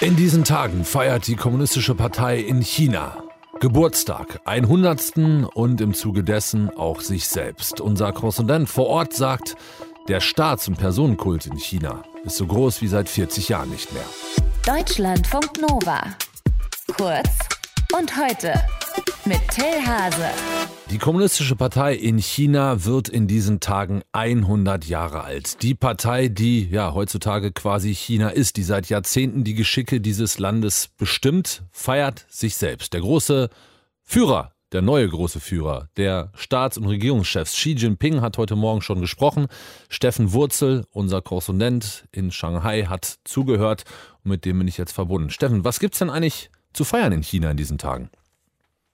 In diesen Tagen feiert die Kommunistische Partei in China Geburtstag, 100. und im Zuge dessen auch sich selbst. Unser Korrespondent vor Ort sagt, der Staats- und Personenkult in China ist so groß wie seit 40 Jahren nicht mehr. Deutschlandfunk Nova. Kurz und heute mit Till Hase. Die Kommunistische Partei in China wird in diesen Tagen 100 Jahre alt. Die Partei, die ja heutzutage quasi China ist, die seit Jahrzehnten die Geschicke dieses Landes bestimmt, feiert sich selbst. Der große Führer, der neue große Führer, der Staats- und Regierungschefs Xi Jinping hat heute Morgen schon gesprochen. Steffen Wurzel, unser Korrespondent in Shanghai, hat zugehört und mit dem bin ich jetzt verbunden. Steffen, was gibt's denn eigentlich zu feiern in China in diesen Tagen?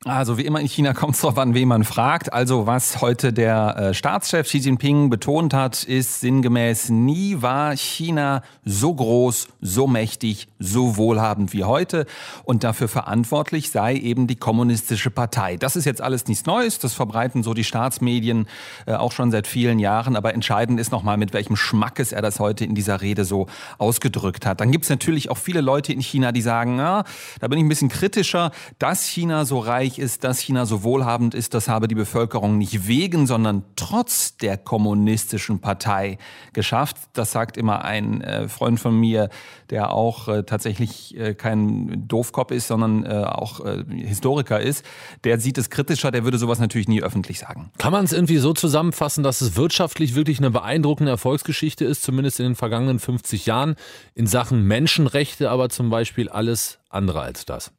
Also wie immer in China kommt es darauf an, wen man fragt. Also was heute der äh, Staatschef Xi Jinping betont hat, ist sinngemäß, nie war China so groß, so mächtig, so wohlhabend wie heute. Und dafür verantwortlich sei eben die kommunistische Partei. Das ist jetzt alles nichts Neues, das verbreiten so die Staatsmedien äh, auch schon seit vielen Jahren. Aber entscheidend ist nochmal, mit welchem Schmackes er das heute in dieser Rede so ausgedrückt hat. Dann gibt es natürlich auch viele Leute in China, die sagen, na, da bin ich ein bisschen kritischer, dass China so reich erfolgreich ist, dass China so wohlhabend ist, das habe die Bevölkerung nicht wegen, sondern trotz der kommunistischen Partei geschafft. Das sagt immer ein äh, Freund von mir, der auch äh, tatsächlich äh, kein Doofkopf ist, sondern äh, auch äh, Historiker ist. Der sieht es kritischer, der würde sowas natürlich nie öffentlich sagen. Kann man es irgendwie so zusammenfassen, dass es wirtschaftlich wirklich eine beeindruckende Erfolgsgeschichte ist, zumindest in den vergangenen 50 Jahren, in Sachen Menschenrechte aber zum Beispiel alles andere als das?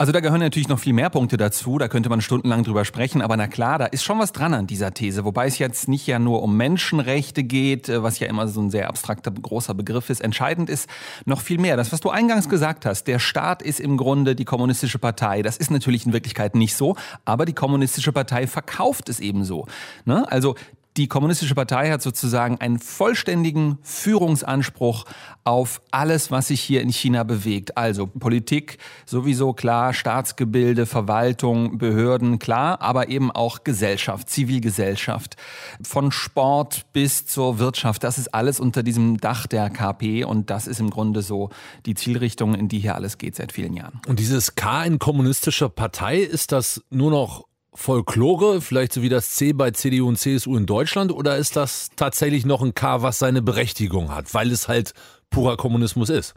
Also da gehören natürlich noch viel mehr Punkte dazu, da könnte man stundenlang drüber sprechen, aber na klar, da ist schon was dran an dieser These, wobei es jetzt nicht ja nur um Menschenrechte geht, äh, was ja immer so ein sehr abstrakter, großer Begriff ist. Entscheidend ist noch viel mehr. Das, was du eingangs gesagt hast, der Staat ist im Grunde die kommunistische Partei. Das ist natürlich in Wirklichkeit nicht so, aber die kommunistische Partei verkauft es eben so. Ne? Also die Kommunistische Partei hat sozusagen einen vollständigen Führungsanspruch auf alles, was sich hier in China bewegt. Also Politik sowieso klar, Staatsgebilde, Verwaltung, Behörden klar, aber eben auch Gesellschaft, Zivilgesellschaft. Von Sport bis zur Wirtschaft, das ist alles unter diesem Dach der KP und das ist im Grunde so die Zielrichtung, in die hier alles geht seit vielen Jahren. Und dieses K in kommunistischer Partei, ist das nur noch Folklore, vielleicht so wie das C bei CDU und CSU in Deutschland, oder ist das tatsächlich noch ein K, was seine Berechtigung hat, weil es halt purer Kommunismus ist?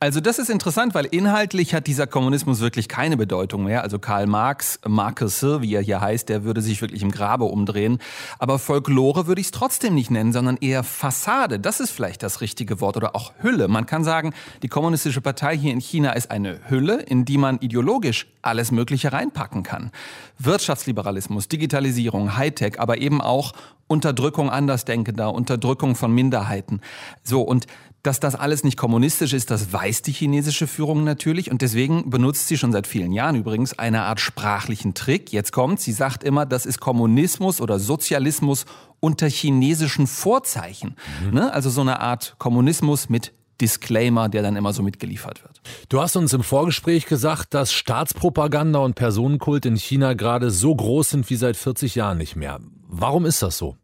Also das ist interessant, weil inhaltlich hat dieser Kommunismus wirklich keine Bedeutung mehr. Also Karl Marx, Marcus, wie er hier heißt, der würde sich wirklich im Grabe umdrehen. Aber Folklore würde ich es trotzdem nicht nennen, sondern eher Fassade. Das ist vielleicht das richtige Wort oder auch Hülle. Man kann sagen, die kommunistische Partei hier in China ist eine Hülle, in die man ideologisch alles Mögliche reinpacken kann. Wirtschaftsliberalismus, Digitalisierung, Hightech, aber eben auch Unterdrückung Andersdenkender, Unterdrückung von Minderheiten. So, und dass das alles nicht kommunistisch ist, das weiß die chinesische Führung natürlich und deswegen benutzt sie schon seit vielen Jahren übrigens eine Art sprachlichen Trick. Jetzt kommt, sie sagt immer, das ist Kommunismus oder Sozialismus unter chinesischen Vorzeichen. Mhm. Ne? Also so eine Art Kommunismus mit Disclaimer, der dann immer so mitgeliefert wird. Du hast uns im Vorgespräch gesagt, dass Staatspropaganda und Personenkult in China gerade so groß sind wie seit 40 Jahren nicht mehr. Warum ist das so?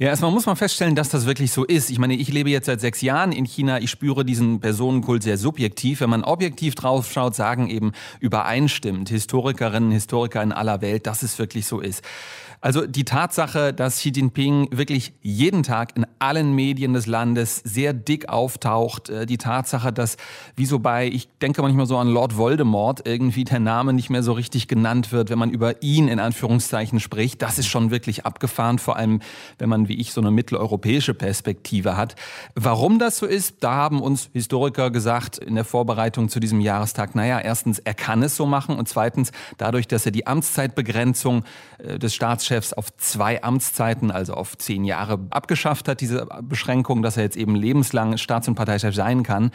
Ja, erstmal muss man feststellen, dass das wirklich so ist. Ich meine, ich lebe jetzt seit sechs Jahren in China. Ich spüre diesen Personenkult sehr subjektiv. Wenn man objektiv drauf schaut, sagen eben übereinstimmend Historikerinnen, Historiker in aller Welt, dass es wirklich so ist. Also die Tatsache, dass Xi Jinping wirklich jeden Tag in allen Medien des Landes sehr dick auftaucht, äh, die Tatsache, dass wie so bei, ich denke manchmal so an Lord Voldemort, irgendwie der Name nicht mehr so richtig genannt wird, wenn man über ihn in Anführungszeichen spricht, das ist schon wirklich abgefahren, vor allem wenn man wie ich so eine mitteleuropäische Perspektive hat. Warum das so ist, da haben uns Historiker gesagt in der Vorbereitung zu diesem Jahrestag, naja, erstens, er kann es so machen und zweitens, dadurch, dass er die Amtszeitbegrenzung äh, des Staats Staatschefs auf zwei Amtszeiten, also auf zehn Jahre, abgeschafft hat, diese Beschränkung, dass er jetzt eben lebenslang Staats- und Parteichef sein kann.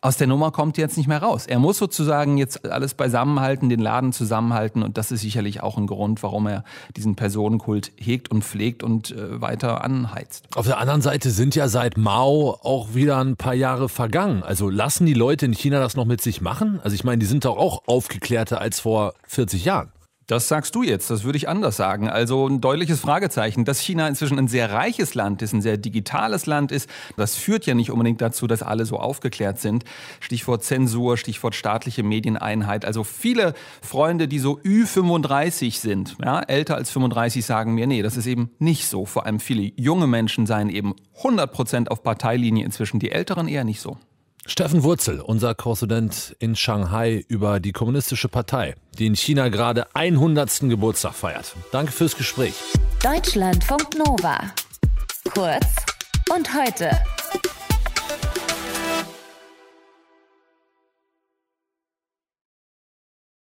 Aus der Nummer kommt er jetzt nicht mehr raus. Er muss sozusagen jetzt alles beisammenhalten, den Laden zusammenhalten und das ist sicherlich auch ein Grund, warum er diesen Personenkult hegt und pflegt und äh, weiter anheizt. Auf der anderen Seite sind ja seit Mao auch wieder ein paar Jahre vergangen. Also lassen die Leute in China das noch mit sich machen? Also ich meine, die sind doch auch aufgeklärter als vor 40 Jahren. Das sagst du jetzt, das würde ich anders sagen. Also ein deutliches Fragezeichen. Dass China inzwischen ein sehr reiches Land ist, ein sehr digitales Land ist, das führt ja nicht unbedingt dazu, dass alle so aufgeklärt sind. Stichwort Zensur, Stichwort staatliche Medieneinheit. Also viele Freunde, die so Ü35 sind, ja, älter als 35, sagen mir, nee, das ist eben nicht so. Vor allem viele junge Menschen seien eben 100 Prozent auf Parteilinie inzwischen, die Älteren eher nicht so. Steffen Wurzel, unser Korrespondent in Shanghai über die Kommunistische Partei, die in China gerade 100. Geburtstag feiert. Danke fürs Gespräch. Deutschlandfunk Nova. Kurz und heute.